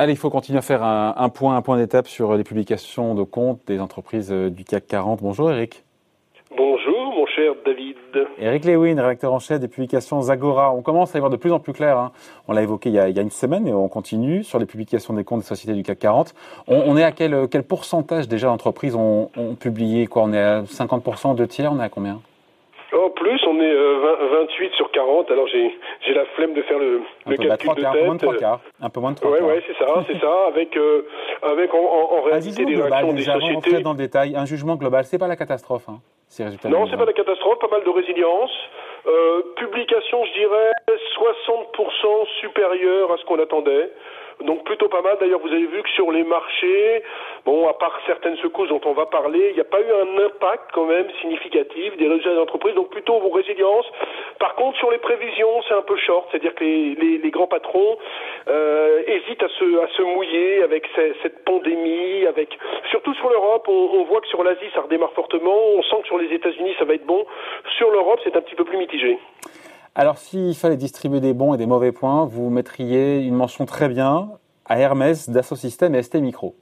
Allez, il faut continuer à faire un, point, un point d'étape sur les publications de comptes des entreprises euh, du CAC 40. Bonjour Eric. Bonjour mon cher David. Eric Lewin, rédacteur en chef des publications Zagora. On commence à y voir de plus en plus clair. Hein. On l'a évoqué il y, a, une semaine et on continue sur les publications des comptes des sociétés du CAC 40. On, est à quel, quel pourcentage déjà d'entreprises ont, ont publié quoi? On est à 50%, deux tiers? On est à combien? On est 28 euh, sur 40. Alors j'ai j'ai la flemme de faire le, le calcul de tête. Un peu moins de 3 quarts. Un peu moins de 3 ouais, Ouais, c'est ça, c'est ça. Avec euh, avec en, en, réalité des réactions des sociétés. dans le détail, un jugement global, c'est pas la catastrophe. Hein, ces résultats. Non, c'est pas la catastrophe. Pas mal de résilience. Euh, publication, je dirais 60% supérieure à ce qu'on attendait. Donc plutôt pas mal. D'ailleurs, vous avez vu que sur les marchés, bon, à part certaines secousses dont on va parler, il n'y a pas eu un impact quand même significatif des résultats des entreprises. Donc plutôt vos résilience. Par contre, sur les prévisions, c'est un peu short, c'est-à-dire que les, les, les, grands patrons euh, hésitent à se, à se mouiller avec cette pandémie, avec surtout sur l'Europe. On, on, voit que sur l'Asie, ça redémarre fortement. On sent que sur les États-Unis, ça va être bon. Sur l'Europe, c'est un petit peu plus mitigé. Alors, s'il fallait distribuer des bons et des mauvais points, vous mettriez une mention très bien à Hermès, Dassault Systèmes et ST Micro.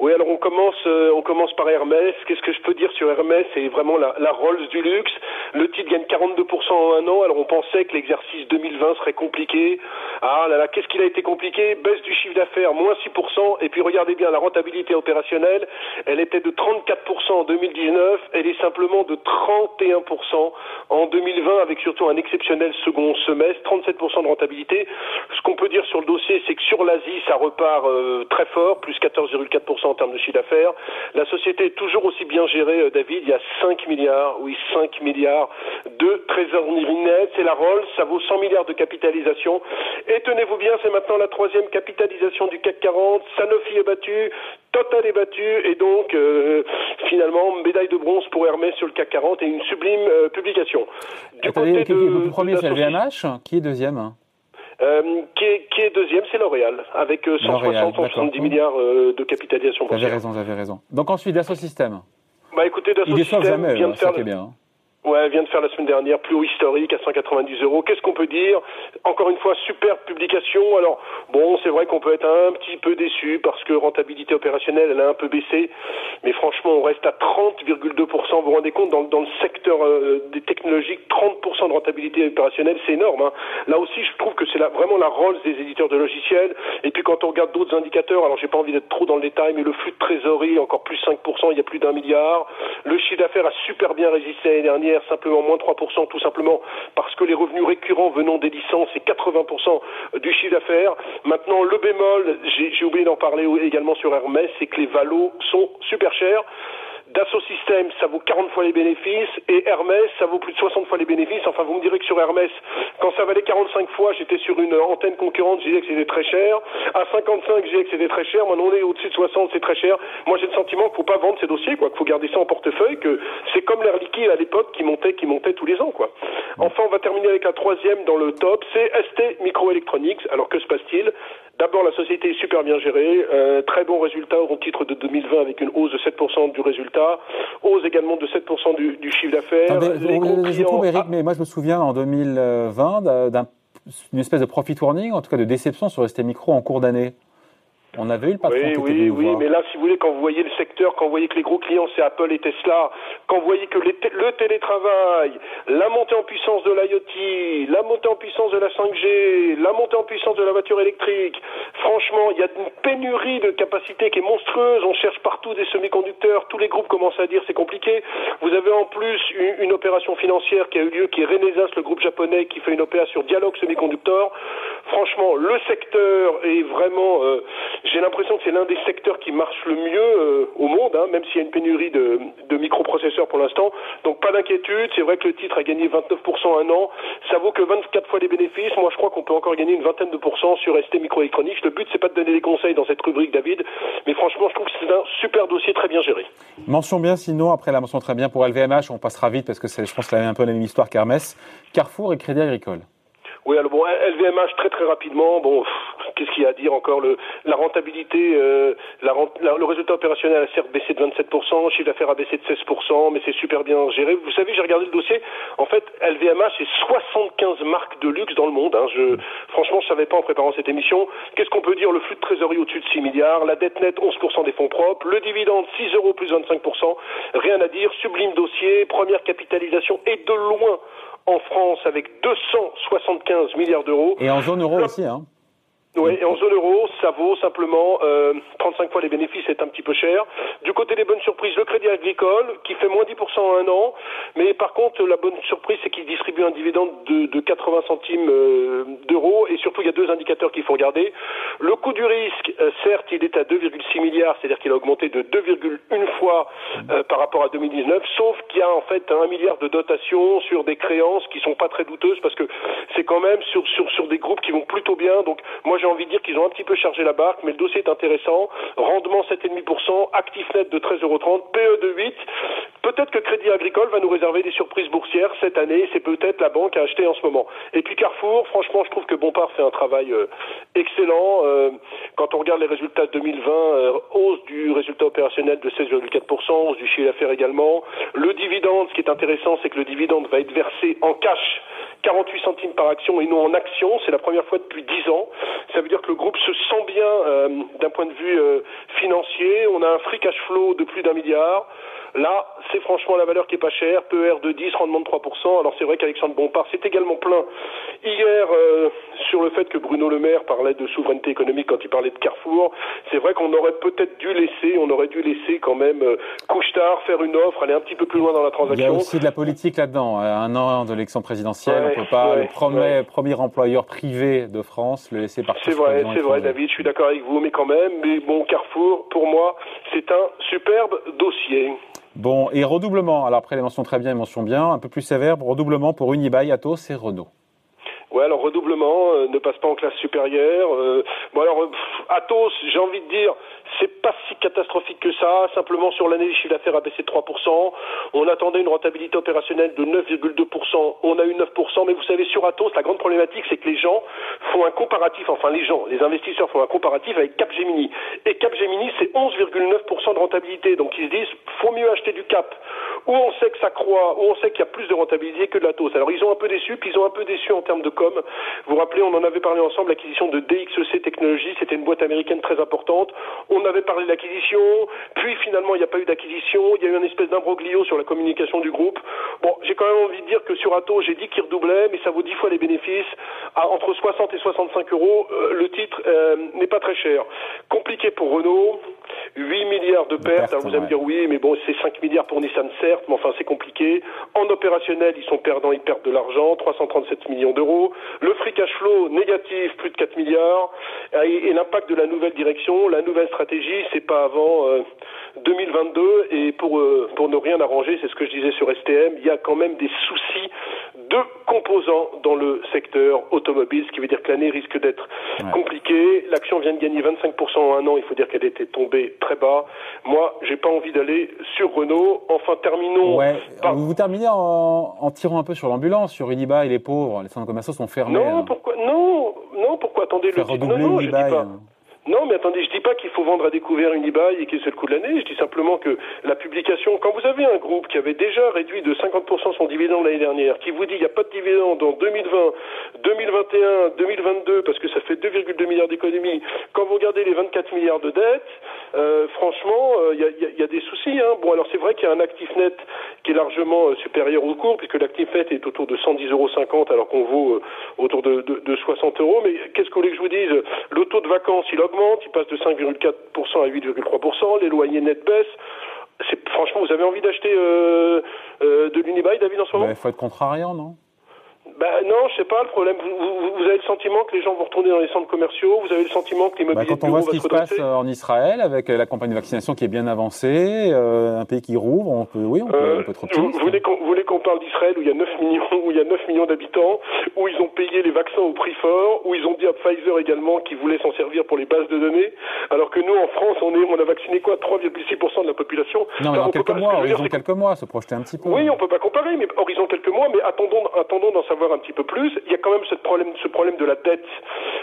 Oui, alors on commence, euh, on commence par Hermès. Qu'est-ce que je peux dire sur Hermès? C'est vraiment la, la, Rolls du luxe. Le titre gagne 42% en un an. Alors on pensait que l'exercice 2020 serait compliqué. Ah là là, qu'est-ce qu'il a été compliqué? Baisse du chiffre d'affaires, moins 6%. Et puis regardez bien, la rentabilité opérationnelle, elle était de 34% en 2019. Elle est simplement de 31% en 2020, avec surtout un exceptionnel second semestre, 37% de rentabilité. Ce qu'on peut dire sur le dossier, c'est que sur l'Asie, ça repart euh, très fort, plus 14,4% en termes de chiffre d'affaires. La société est toujours aussi bien gérée, euh, David. Il y a 5 milliards, oui, 5 milliards de trésorerie nette. C'est la Rolls, ça vaut 100 milliards de capitalisation. Et tenez-vous bien, c'est maintenant la troisième capitalisation du CAC 40. Sanofi est battu, Total est battu, et donc euh, finalement médaille de bronze pour Hermès sur le CAC 40 et une sublime euh, publication. Du côté de, premier, c'est LVMH. Qui est deuxième euh, qui, est, qui, est, deuxième, c'est L'Oréal, avec 160, 170 milliards euh, de capitalisation. J'avais raison, j'avais raison. Donc ensuite, Dassault Systèmes. Bah écoutez, Dassault Systèmes vient de faire... bien. Hein. Ouais, elle vient de faire la semaine dernière, plus haut historique à 190 euros. Qu'est-ce qu'on peut dire? Encore une fois, superbe publication. Alors, bon, c'est vrai qu'on peut être un petit peu déçu parce que rentabilité opérationnelle, elle a un peu baissé. Mais franchement, on reste à 30,2%. Vous vous rendez compte, dans, dans le secteur euh, des technologies, 30% de rentabilité opérationnelle, c'est énorme. Hein. Là aussi, je trouve que c'est vraiment la Rolls des éditeurs de logiciels. Et puis quand on regarde d'autres indicateurs, alors j'ai pas envie d'être trop dans le détail, mais le flux de trésorerie, encore plus 5%, il y a plus d'un milliard. Le chiffre d'affaires a super bien résisté l'année dernière simplement moins 3%, tout simplement parce que les revenus récurrents venant des licences, c'est 80% du chiffre d'affaires. Maintenant, le bémol, j'ai oublié d'en parler également sur Hermès, c'est que les valos sont super chers. Dassault Systèmes, ça vaut 40 fois les bénéfices, et Hermès, ça vaut plus de 60 fois les bénéfices. Enfin, vous me direz que sur Hermès, quand ça valait 45 fois, j'étais sur une antenne concurrente, je disais que c'était très cher. À 55, je disais que c'était très cher. Maintenant, on est au-dessus de 60, c'est très cher. Moi, j'ai le sentiment qu'il faut pas vendre ces dossiers, quoi, qu'il faut garder ça en portefeuille, que c'est comme l'air liquide à l'époque qui montait, qui montait tous les ans, quoi. Enfin, on va terminer avec un troisième dans le top, c'est ST Microelectronics. Alors, que se passe-t-il? D'abord, la société est super bien gérée, euh, très bon résultat au titre de 2020 avec une hausse de 7% du résultat, hausse également de 7% du, du, chiffre d'affaires. Je trouve, Eric, mais moi je me souviens en 2020 d'une espèce de profit warning, en tout cas de déception sur ST Micro en cours d'année. On avait eu le patron Oui, oui, oui, mais là, si vous voulez, quand vous voyez le secteur, quand vous voyez que les gros clients, c'est Apple et Tesla, quand vous voyez que le télétravail, la montée en puissance de l'IoT, la montée en puissance de la 5G, la montée en puissance de la voiture électrique, franchement, il y a une pénurie de capacité qui est monstrueuse. On cherche partout des semi-conducteurs. Tous les groupes commencent à dire c'est compliqué. Vous avez en plus une, opération financière qui a eu lieu, qui est Renesas, le groupe japonais, qui fait une opération Dialogue Semi-Conducteur. Franchement, le secteur est vraiment... Euh, j'ai l'impression que c'est l'un des secteurs qui marche le mieux euh, au monde, hein, même s'il y a une pénurie de, microprocesseurs pour l'instant. Donc pas d'inquiétude, c'est vrai que le titre a gagné 29% un an, ça vaut que 24 fois les bénéfices. Moi je crois qu'on peut encore gagner une vingtaine de pourcents sur ST Microelectronics. Le but c'est pas de donner des conseils dans cette rubrique David, mais franchement je trouve que c'est un super dossier très bien géré. Mention bien sinon, après la mention très bien pour LVMH, on passera vite parce que je pense que c'est un peu la même histoire qu'Hermès, Carrefour et Crédit Agricole. Oui, alors bon, LVMH très très rapidement, bon, qu'est-ce qu'il y a à dire encore le, La rentabilité, euh, la, le résultat opérationnel a certes baissé de 27%, le chiffre d'affaires a baissé de 16%, mais c'est super bien géré. Vous savez, j'ai regardé le dossier. En fait, LVMH, c'est 75 marques de luxe dans le monde. Hein. Je, franchement, je savais pas en préparant cette émission. Qu'est-ce qu'on peut dire? Le flux de trésorerie au-dessus de 6 milliards, la dette nette 11% des fonds propres, le dividende 6 euros plus 25%. Rien à dire. Sublime dossier, première capitalisation et de loin en France avec 275 milliards d'euros. Et en zone euro aussi, hein oui, et en zone euro, ça vaut simplement euh, 35 fois les bénéfices, c'est un petit peu cher. Du côté des bonnes surprises, le crédit agricole, qui fait moins 10% en un an, mais par contre, la bonne surprise, c'est qu'il distribue un dividende de, de 80 centimes euh, d'euros, et surtout, il y a deux indicateurs qu'il faut regarder. Le coût du risque, euh, certes, il est à 2,6 milliards, c'est-à-dire qu'il a augmenté de 2,1 fois euh, par rapport à 2019, sauf qu'il y a en fait un milliard de dotations sur des créances qui sont pas très douteuses, parce que c'est quand même sur, sur, sur des groupes qui vont plutôt bien, donc moi j'ai envie de dire qu'ils ont un petit peu chargé la barque, mais le dossier est intéressant. Rendement 7,5%, actif net de 13,30 euros, PE de 8. Peut-être que Crédit Agricole va nous réserver des surprises boursières cette année. C'est peut-être la banque à acheter en ce moment. Et puis Carrefour, franchement, je trouve que Bompard fait un travail euh, excellent. Euh, quand on regarde les résultats de 2020, euh, hausse du résultat opérationnel de 16,4%, hausse du chiffre d'affaires également. Le dividende, ce qui est intéressant, c'est que le dividende va être versé en cash 48 centimes par action et non en action. C'est la première fois depuis 10 ans. Ça veut dire que le groupe se sent bien euh, d'un point de vue euh, financier. On a un free cash flow de plus d'un milliard. Là, c'est franchement la valeur qui est pas chère, PER de 10, rendement de 3%. Alors c'est vrai qu'Alexandre Bompard s'est également plaint hier euh, sur le fait que Bruno Le Maire parlait de souveraineté économique quand il parlait de Carrefour. C'est vrai qu'on aurait peut-être dû laisser, on aurait dû laisser quand même euh, Couchetard faire une offre, aller un petit peu plus loin dans la transaction. Il y a aussi de la politique là-dedans. Un an de l'élection présidentielle, peut pas le premier, premier employeur privé de France le laisser partir. C'est vrai, c'est vrai, David. Je suis d'accord avec vous, mais quand même. Mais bon, Carrefour, pour moi, c'est un superbe dossier. Bon, et redoublement, alors après les mentions très bien et mentions bien, un peu plus sévère, redoublement pour Unibail, Atos et Renault. Ouais, alors redoublement, euh, ne passe pas en classe supérieure. Euh, bon alors, Atos, j'ai envie de dire, c'est pas si catastrophique que ça. Simplement sur l'année, le chiffre d'affaires a baissé de 3%. On attendait une rentabilité opérationnelle de 9,2%. On a eu 9%. Mais vous savez, sur Atos, la grande problématique, c'est que les gens font un comparatif. Enfin, les gens, les investisseurs font un comparatif avec Capgemini. Et Capgemini, c'est 11,9% de rentabilité. Donc ils se disent, faut mieux acheter du Cap. Où on sait que ça croît, où on sait qu'il y a plus de rentabilité que de l'Atos. Alors ils ont un peu déçu, puis ils ont un peu déçu en termes de com. Vous vous rappelez, on en avait parlé ensemble, l'acquisition de DXEC Technologies, c'était une boîte américaine très importante. Avait parlé de l'acquisition, puis finalement il n'y a pas eu d'acquisition, il y a eu une espèce d'imbroglio sur la communication du groupe. Bon, j'ai quand même envie de dire que sur Atos, j'ai dit qu'il redoublait, mais ça vaut 10 fois les bénéfices. À entre 60 et 65 euros, euh, le titre euh, n'est pas très cher. Compliqué pour Renault, 8 milliards de pertes. Alors vous allez me dire oui, mais bon, c'est 5 milliards pour Nissan, certes, mais enfin c'est compliqué. En opérationnel, ils sont perdants, ils perdent de l'argent, 337 millions d'euros. Le free cash flow négatif, plus de 4 milliards. Et, l'impact de la nouvelle direction, la nouvelle stratégie, c'est pas avant 2022. Euh, et pour, euh, pour ne rien arranger, c'est ce que je disais sur STM, il y a quand même des soucis de composants dans le secteur automobile, ce qui veut dire que l'année risque d'être compliquée. L'action vient de gagner 25% en un an, il faut dire qu'elle était tombée très bas. Moi, j'ai pas envie d'aller sur Renault. Enfin, terminons. Ouais. Vous terminez en, en, tirant un peu sur l'ambulance, sur Uniba et les pauvres. Les centres commerciaux sont fermés. Non, hein. pourquoi Non, non, pourquoi Attendez, le non, non, je dis pas. Non, mais attendez, je dis pas qu'il faut vendre à découvert une et qu'il c'est le coup de l'année. Je dis simplement que la publication, quand vous avez un groupe qui avait déjà réduit de 50% son dividende l'année dernière, qui vous dit il n'y a pas de dividende en 2020, 2021, 2022, parce que ça fait 2,2 milliards d'économies, quand vous regardez les 24 milliards de dettes, euh, franchement, il euh, y, a, y, a, des soucis. Hein. Bon, alors c'est vrai qu'il y a un actif net qui est largement euh, supérieur au cours, puisque l'actif net est autour de 110,50 euros, alors qu'on vaut autour de, de, de 60 euros. Mais qu'est-ce que vous voulez que je vous dise? Le taux de vacances, il augmente, il passe de 5,4% à 8,3%, les loyers nets baissent. Franchement, vous avez envie d'acheter euh, de l'Unibail, David, en ce moment? Il faut être contrariant, non? Ben non, je sais pas. Le problème, vous, vous, avez le sentiment que les gens vont retourner dans les centres commerciaux. Vous avez le sentiment que l'immobilier bah, quand on voit ce qui se passe euh, en Israël avec euh, la campagne de vaccination qui est bien avancée, euh, un pays qui rouvre, on peut, oui, on peut, euh, on peut être optimiste. Vous, voulez qu'on parle d'Israël où il y a 9 millions, où il y a 9 millions d'habitants, où ils ont payé les vaccins au prix fort, où ils ont dit à Pfizer également qu'ils voulaient s'en servir pour les bases de données, alors que nous en France, on est, on a vacciné quoi, 3,6% Non, mais en quelques mois, horizon quelques mois, se projeter un petit peu. Oui, on peut pas comparer, mais horizon quelques mois, mais attendons, attendons d'en savoir avoir un petit peu plus. Il y a quand même ce problème, ce problème de la dette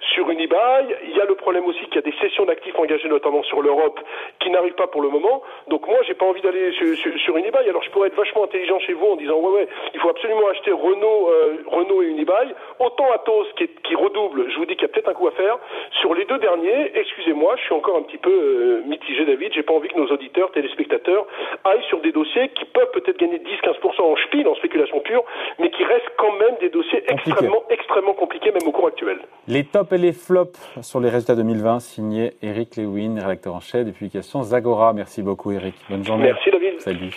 sur Unibail. Il y a le problème aussi qu'il y a des cessions d'actifs engagées notamment sur l'Europe qui n'arrivent pas pour le moment. Donc moi, j'ai pas envie d'aller sur, Unibail. Alors je pourrais être vachement intelligent chez vous en disant ouais ouais, il faut absolument acheter Renault, euh, Renault et Unibail. Autant Atos qui, qui redouble, je vous dis qu'il y a peut-être un coup à faire. Sur les deux derniers, excusez-moi, je suis encore un petit peu euh, mitigé, David. J'ai pas envie que nos auditeurs, téléspectateurs aillent sur des dossiers qui peuvent peut-être gagner 10-15% en spiel, en spéculation pure, mais qui restent quand même des dossiers extrêmement, extrêmement compliqués, même au cours actuel. Les tops et les flops sur les résultats 2020, signé Eric Lewin, rédacteur en chef des publications Zagora. Merci beaucoup, Eric. Bonne journée. Merci, David. Salut.